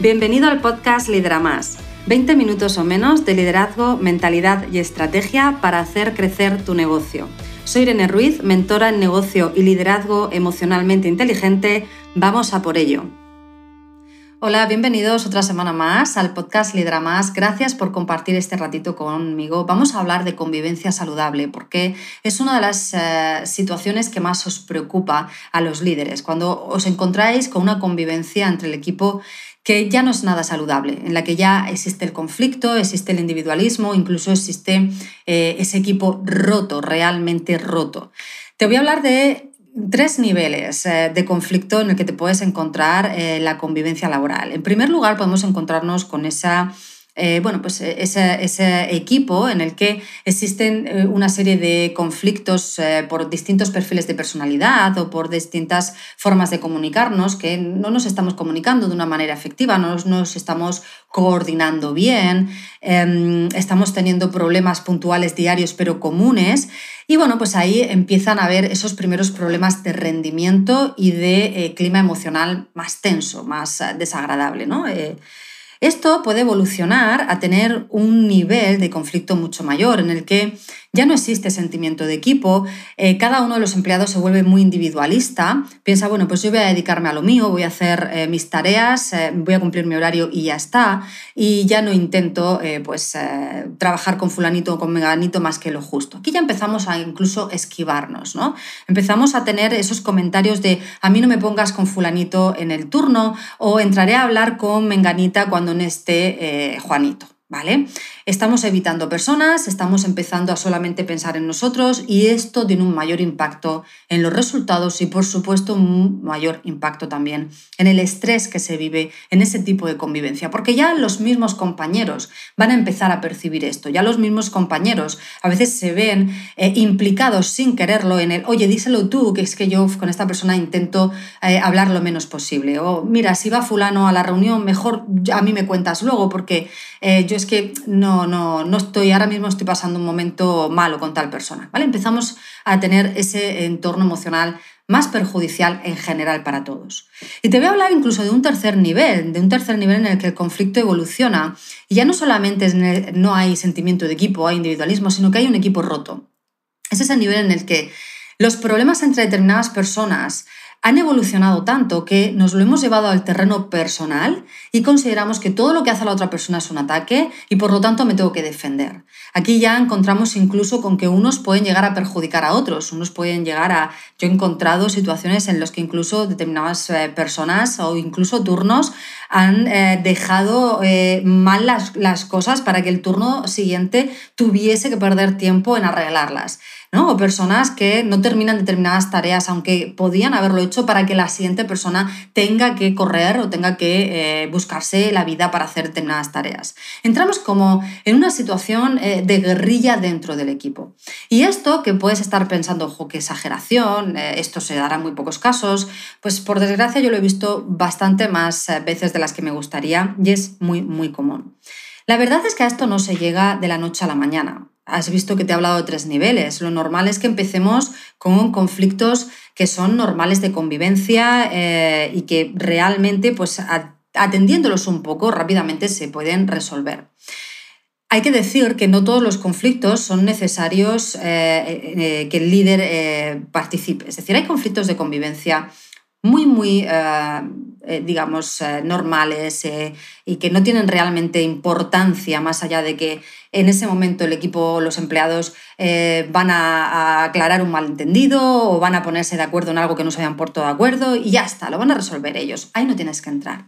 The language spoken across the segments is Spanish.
Bienvenido al podcast Lidera Más. 20 minutos o menos de liderazgo, mentalidad y estrategia para hacer crecer tu negocio. Soy Irene Ruiz, mentora en negocio y liderazgo emocionalmente inteligente. Vamos a por ello. Hola, bienvenidos otra semana más al podcast Lidera Más. Gracias por compartir este ratito conmigo. Vamos a hablar de convivencia saludable porque es una de las eh, situaciones que más os preocupa a los líderes. Cuando os encontráis con una convivencia entre el equipo que ya no es nada saludable, en la que ya existe el conflicto, existe el individualismo, incluso existe eh, ese equipo roto, realmente roto. Te voy a hablar de tres niveles eh, de conflicto en el que te puedes encontrar eh, la convivencia laboral. En primer lugar, podemos encontrarnos con esa eh, bueno, pues ese, equipo en el que existen una serie de conflictos por distintos perfiles de personalidad o por distintas formas de comunicarnos, que no nos estamos comunicando de una manera efectiva, no nos estamos coordinando bien, em, estamos teniendo problemas puntuales diarios pero comunes y bueno, pues ahí empiezan a haber esos primeros problemas de rendimiento y de eh, clima emocional más tenso, más eh, desagradable. ¿no? Eh, esto puede evolucionar a tener un nivel de conflicto mucho mayor en el que ya no existe sentimiento de equipo, eh, cada uno de los empleados se vuelve muy individualista, piensa, bueno, pues yo voy a dedicarme a lo mío, voy a hacer eh, mis tareas, eh, voy a cumplir mi horario y ya está, y ya no intento pues trabajar con fulanito o con meganito más que lo justo. Aquí ya empezamos a incluso esquivarnos, ¿no? Empezamos a tener esos comentarios de a mí no me pongas con fulanito en el turno o entraré a hablar con menganita cuando no esté Juanito. ¿Vale? Estamos evitando personas, estamos empezando a solamente pensar en nosotros y esto tiene un mayor impacto en los resultados y por supuesto un mayor impacto también en el estrés que se vive en ese tipo de convivencia, porque ya los mismos compañeros van a empezar a percibir esto, ya los mismos compañeros a veces se ven eh, implicados sin quererlo en el, oye, díselo tú, que es que yo con esta persona intento eh, hablar lo menos posible, o mira, si va fulano a la reunión, mejor a mí me cuentas luego porque eh, yo es que no, no, no estoy, ahora mismo estoy pasando un momento malo con tal persona, ¿vale? Empezamos a tener ese entorno emocional más perjudicial en general para todos. Y te voy a hablar incluso de un tercer nivel, de un tercer nivel en el que el conflicto evoluciona y ya no solamente no hay sentimiento de equipo, hay individualismo, sino que hay un equipo roto. Es ese nivel en el que los problemas entre determinadas personas han evolucionado tanto que nos lo hemos llevado al terreno personal y consideramos que todo lo que hace la otra persona es un ataque y por lo tanto me tengo que defender. Aquí ya encontramos incluso con que unos pueden llegar a perjudicar a otros, unos pueden llegar a... Yo he encontrado situaciones en las que incluso determinadas eh, personas o incluso turnos han eh, dejado eh, mal las, las cosas para que el turno siguiente tuviese que perder tiempo en arreglarlas. O personas que no terminan determinadas tareas, aunque podían haberlo hecho para que la siguiente persona tenga que correr o tenga que eh, buscarse la vida para hacer determinadas tareas. Entramos como en una situación eh, de guerrilla dentro del equipo. Y esto que puedes estar pensando, ojo, qué exageración, eh, esto se dará en muy pocos casos, pues por desgracia yo lo he visto bastante más veces de las que me gustaría y es muy, muy común. La verdad es que a esto no se llega de la noche a la mañana. Has visto que te he hablado de tres niveles. Lo normal es que empecemos con conflictos que son normales de convivencia eh, y que realmente, pues atendiéndolos un poco, rápidamente se pueden resolver. Hay que decir que no todos los conflictos son necesarios eh, eh, que el líder participe. Es decir, hay conflictos de convivencia muy, muy, eh, eh, digamos, eh, normales y que no tienen realmente importancia más allá de que en ese momento el equipo, los empleados van a, aclarar un malentendido o van a ponerse de acuerdo en algo que no se hayan puesto de acuerdo y ya está, lo van a resolver ellos. Ahí no tienes que entrar.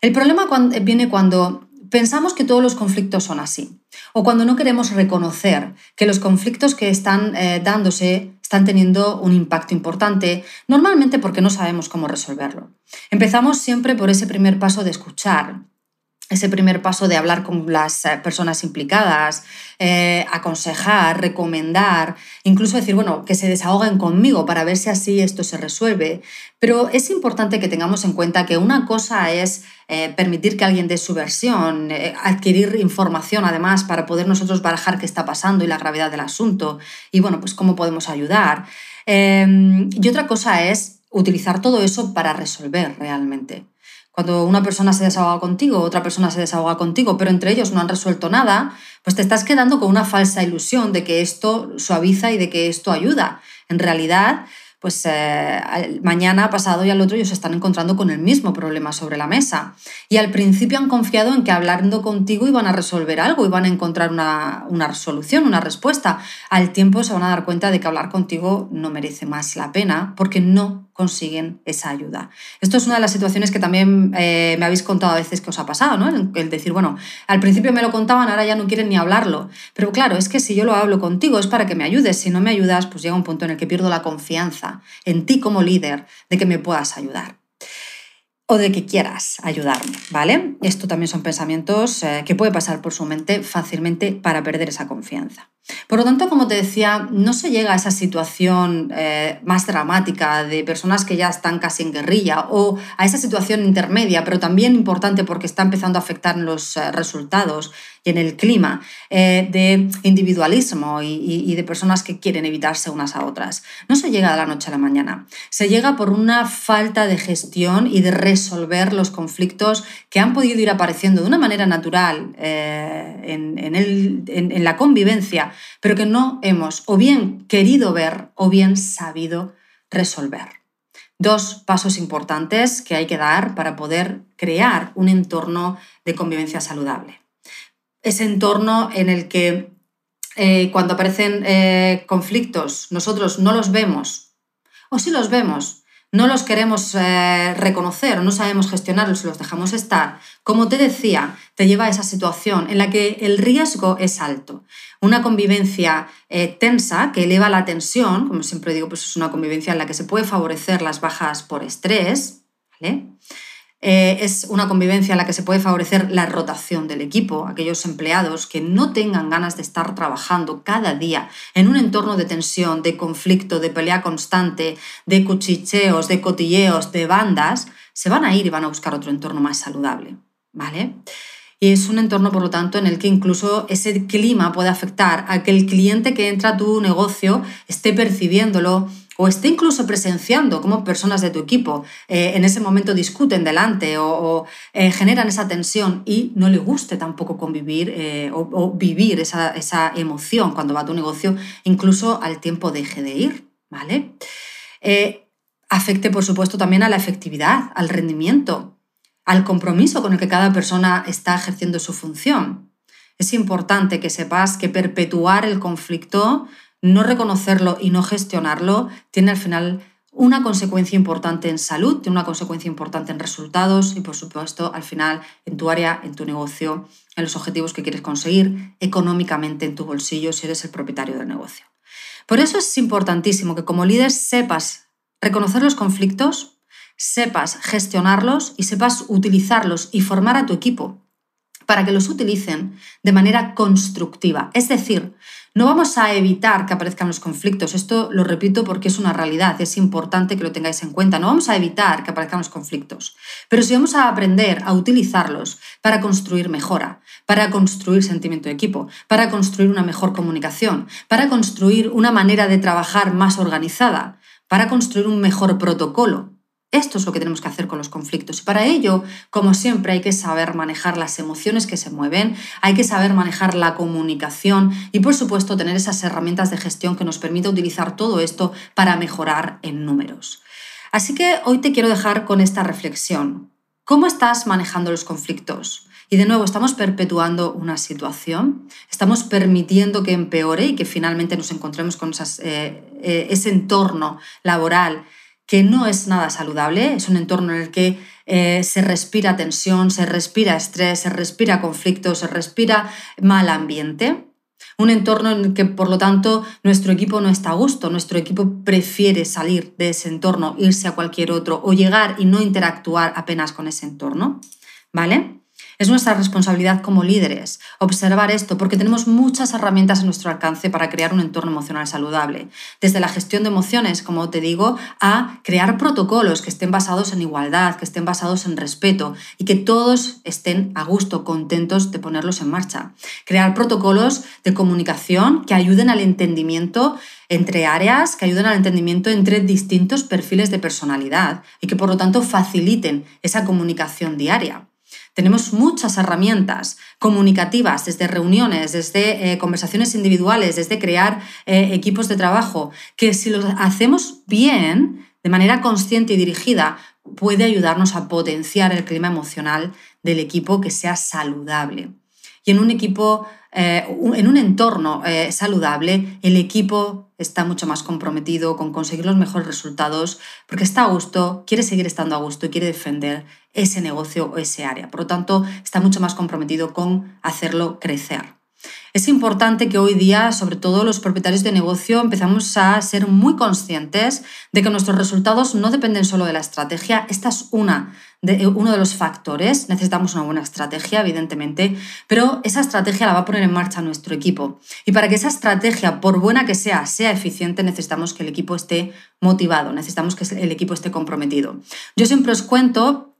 El problema viene cuando pensamos que todos los conflictos son así o cuando no queremos reconocer que los conflictos que están dándose están teniendo un impacto importante, normalmente porque no sabemos cómo resolverlo. Empezamos siempre por ese primer paso de escuchar, ese primer paso de hablar con las eh, personas implicadas, eh, aconsejar, recomendar, incluso decir, bueno, que se desahoguen conmigo para ver si así esto se resuelve. Pero es importante que tengamos en cuenta que una cosa es eh, permitir que alguien dé su versión, adquirir información además para poder nosotros barajar qué está pasando y la gravedad del asunto y, bueno, pues cómo podemos ayudar. y otra cosa es utilizar todo eso para resolver realmente. Cuando una persona se desahoga contigo, otra persona se desahoga contigo, pero entre ellos no han resuelto nada, pues te estás quedando con una falsa ilusión de que esto suaviza y de que esto ayuda. En realidad, pues eh, mañana, pasado y al otro ellos se están encontrando con el mismo problema sobre la mesa. Y al principio han confiado en que hablando contigo iban a resolver algo, iban a encontrar una, una solución, una respuesta. Al tiempo se van a dar cuenta de que hablar contigo no merece más la pena porque no consiguen esa ayuda. Esto es una de las situaciones que también eh, me habéis contado a veces que os ha pasado, ¿no? El, decir, bueno, al principio me lo contaban, ahora ya no quieren ni hablarlo. Pero claro, es que si yo lo hablo contigo es para que me ayudes. Si no me ayudas, pues llega un punto en el que pierdo la confianza en ti como líder de que me puedas ayudar o de que quieras ayudarme, ¿vale? Esto también son pensamientos eh, que puede pasar por su mente fácilmente para perder esa confianza. Por lo tanto, como te decía, no se llega a esa situación eh, más dramática de personas que ya están casi en guerrilla o a esa situación intermedia, pero también importante porque está empezando a afectar los eh, resultados y en el clima eh, de individualismo y, de personas que quieren evitarse unas a otras. No se llega de la noche a la mañana, se llega por una falta de gestión y de resolver los conflictos que han podido ir apareciendo de una manera natural en, en la convivencia pero que no hemos o bien querido ver o bien sabido resolver. Dos pasos importantes que hay que dar para poder crear un entorno de convivencia saludable. Ese entorno en el que eh, cuando aparecen eh, conflictos nosotros no los vemos, o si los vemos, no los queremos eh, reconocer no sabemos gestionarlos y los dejamos estar, como te decía, te lleva a esa situación en la que el riesgo es alto. Una convivencia eh, tensa que eleva la tensión, como siempre digo, pues es una convivencia en la que se puede favorecer las bajas por estrés. Eh, es una convivencia en la que se puede favorecer la rotación del equipo, aquellos empleados que no tengan ganas de estar trabajando cada día en un entorno de tensión, de conflicto, de pelea constante, de cuchicheos, de cotilleos, de bandas, se van a ir y van a buscar otro entorno más saludable, ¿vale? Y es un entorno, por lo tanto, en el que incluso ese clima puede afectar a que el cliente que entra a tu negocio esté percibiéndolo, o esté incluso presenciando cómo personas de tu equipo eh, en ese momento discuten delante o, eh, generan esa tensión y no le guste tampoco convivir eh, o, vivir esa, esa, emoción cuando va a tu negocio, incluso al tiempo deje de ir, ¿vale? afecte, por supuesto, también a la efectividad, al rendimiento, al compromiso con el que cada persona está ejerciendo su función. Es importante que sepas que perpetuar el conflicto no reconocerlo y no gestionarlo tiene al final una consecuencia importante en salud, tiene una consecuencia importante en resultados y por supuesto al final en tu área, en tu negocio, en los objetivos que quieres conseguir económicamente en tu bolsillo si eres el propietario del negocio. Por eso es importantísimo que como líder sepas reconocer los conflictos, sepas gestionarlos y sepas utilizarlos y formar a tu equipo para que los utilicen de manera constructiva. Es decir, no vamos a evitar que aparezcan los conflictos, esto lo repito porque es una realidad, es importante que lo tengáis en cuenta, no vamos a evitar que aparezcan los conflictos, pero sí vamos a aprender a utilizarlos para construir mejora, para construir sentimiento de equipo, para construir una mejor comunicación, para construir una manera de trabajar más organizada, para construir un mejor protocolo, esto es lo que tenemos que hacer con los conflictos. Y para ello, como siempre, hay que saber manejar las emociones que se mueven, hay que saber manejar la comunicación y, por supuesto, tener esas herramientas de gestión que nos permita utilizar todo esto para mejorar en números. Así que hoy te quiero dejar con esta reflexión. ¿Cómo estás manejando los conflictos? Y de nuevo, ¿estamos perpetuando una situación? ¿Estamos permitiendo que empeore y que finalmente nos encontremos con eh, eh, ese entorno laboral que no es nada saludable, es un entorno en el que eh, se respira tensión, se respira estrés, se respira conflicto, se respira mal ambiente. Un entorno en el que, por lo tanto, nuestro equipo no está a gusto, nuestro equipo prefiere salir de ese entorno, irse a cualquier otro o llegar y no interactuar apenas con ese entorno. ¿Vale? Es nuestra responsabilidad como líderes observar esto porque tenemos muchas herramientas a nuestro alcance para crear un entorno emocional saludable. Desde la gestión de emociones, como te digo, a crear protocolos que estén basados en igualdad, que estén basados en respeto y que todos estén a gusto, contentos de ponerlos en marcha. Crear protocolos de comunicación que ayuden al entendimiento entre áreas, que ayuden al entendimiento entre distintos perfiles de personalidad y que por lo tanto faciliten esa comunicación diaria. Tenemos muchas herramientas comunicativas, desde reuniones, desde eh, conversaciones individuales, desde crear eh, equipos de trabajo, que si los hacemos bien, de manera consciente y dirigida, puede ayudarnos a potenciar el clima emocional del equipo que sea saludable. Y en un equipo, eh, en un entorno saludable, el equipo está mucho más comprometido con conseguir los mejores resultados porque está a gusto, quiere seguir estando a gusto y quiere defender ese negocio o ese área. Por lo tanto, está mucho más comprometido con hacerlo crecer. Es importante que hoy día, sobre todo los propietarios de negocio, empezamos a ser muy conscientes de que nuestros resultados no dependen solo de la estrategia. Esta es una de, uno de los factores. Necesitamos una buena estrategia, evidentemente, pero esa estrategia la va a poner en marcha nuestro equipo. Y para que esa estrategia, por buena que sea, sea eficiente, necesitamos que el equipo esté motivado, necesitamos que el equipo esté comprometido. Yo siempre os cuento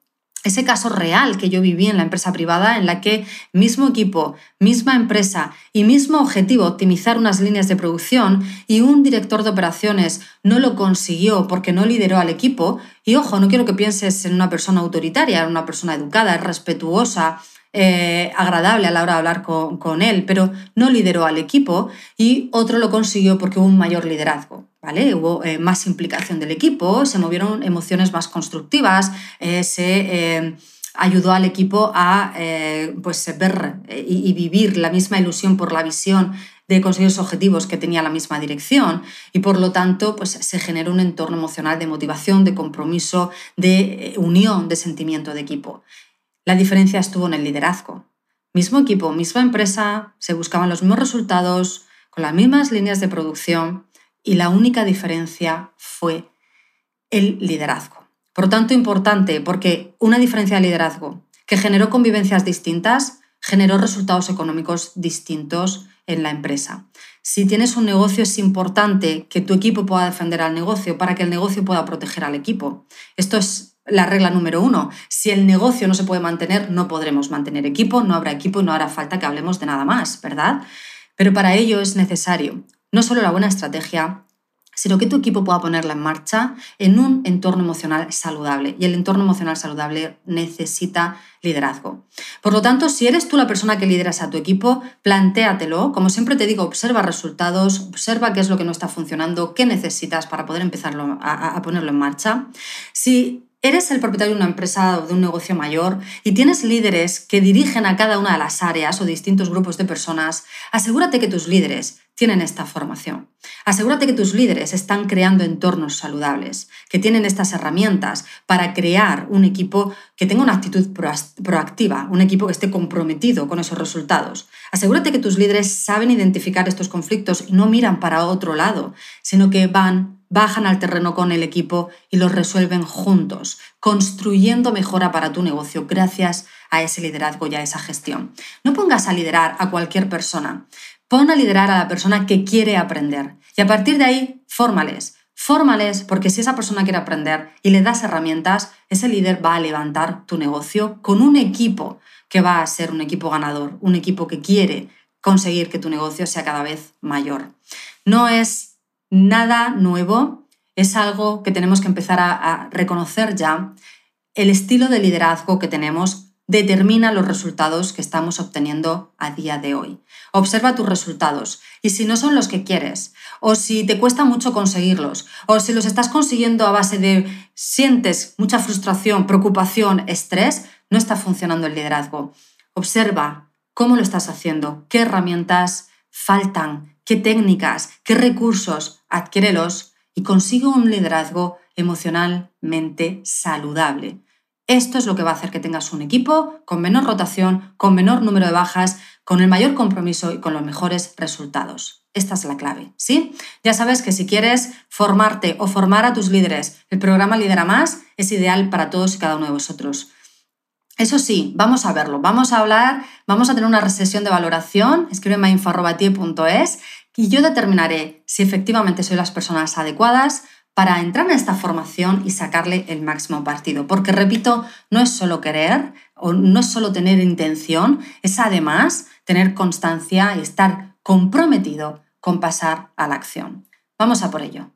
ese caso real que yo viví en la empresa privada en la que mismo equipo, misma empresa y mismo objetivo, optimizar unas líneas de producción y un director de operaciones no lo consiguió porque no lideró al equipo. Y ojo, no quiero que pienses en una persona autoritaria, en una persona educada, respetuosa, eh, agradable a la hora de hablar con, él, pero no lideró al equipo y otro lo consiguió porque hubo un mayor liderazgo. Hubo eh, más implicación del equipo, se movieron emociones más constructivas, eh, se ayudó al equipo a pues, ver y, vivir la misma ilusión por la visión de conseguir los objetivos que tenía la misma dirección y por lo tanto pues, se generó un entorno emocional de motivación, de compromiso, de unión, de sentimiento de equipo. La diferencia estuvo en el liderazgo. Mismo equipo, misma empresa, se buscaban los mismos resultados, con las mismas líneas de producción, y la única diferencia fue el liderazgo. Por tanto, importante porque una diferencia de liderazgo que generó convivencias distintas, generó resultados económicos distintos en la empresa. Si tienes un negocio es importante que tu equipo pueda defender al negocio para que el negocio pueda proteger al equipo. Esto es la regla número uno. Si el negocio no se puede mantener, no podremos mantener equipo, no habrá equipo no hará falta que hablemos de nada más, ¿verdad? Pero para ello es necesario no solo la buena estrategia, sino que tu equipo pueda ponerla en marcha en un entorno emocional saludable. Y el entorno emocional saludable necesita liderazgo. Por lo tanto, si eres tú la persona que lideras a tu equipo, plantéatelo. Como siempre te digo, observa resultados, observa qué es lo que no está funcionando, qué necesitas para poder empezar a, a ponerlo en marcha. Si eres el propietario de una empresa o de un negocio mayor y tienes líderes que dirigen a cada una de las áreas o distintos grupos de personas, asegúrate que tus líderes tienen esta formación. Asegúrate que tus líderes están creando entornos saludables, que tienen estas herramientas para crear un equipo que tenga una actitud proactiva, un equipo que esté comprometido con esos resultados. Asegúrate que tus líderes saben identificar estos conflictos y no miran para otro lado, sino que van bajan al terreno con el equipo y los resuelven juntos, construyendo mejora para tu negocio gracias a ese liderazgo y a esa gestión. No pongas a liderar a cualquier persona, pon a liderar a la persona que quiere aprender y a partir de ahí, fórmales. Fórmales porque si esa persona quiere aprender y le das herramientas, ese líder va a levantar tu negocio con un equipo que va a ser un equipo ganador, un equipo que quiere conseguir que tu negocio sea cada vez mayor. No es nada nuevo, es algo que tenemos que empezar a, reconocer ya. El estilo de liderazgo que tenemos determina los resultados que estamos obteniendo a día de hoy. Observa tus resultados y si no son los que quieres, o si te cuesta mucho conseguirlos, o si los estás consiguiendo a base de sientes mucha frustración, preocupación, estrés, no está funcionando el liderazgo. Observa cómo lo estás haciendo, qué herramientas faltan, qué técnicas, qué recursos, adquiérelos y consigue un liderazgo emocionalmente saludable. Esto es lo que va a hacer que tengas un equipo con menor rotación, con menor número de bajas, con el mayor compromiso y con los mejores resultados. Esta es la clave, ¿sí? Ya sabes que si quieres formarte o formar a tus líderes, el programa Lidera Más es ideal para todos y cada uno de vosotros. Eso sí, vamos a verlo, vamos a hablar, vamos a tener una sesión de valoración, escríbeme a y yo determinaré si efectivamente soy las personas adecuadas para entrar en esta formación y sacarle el máximo partido. Porque, repito, no es solo querer o no es solo tener intención, es además tener constancia y estar comprometido con pasar a la acción. Vamos a por ello.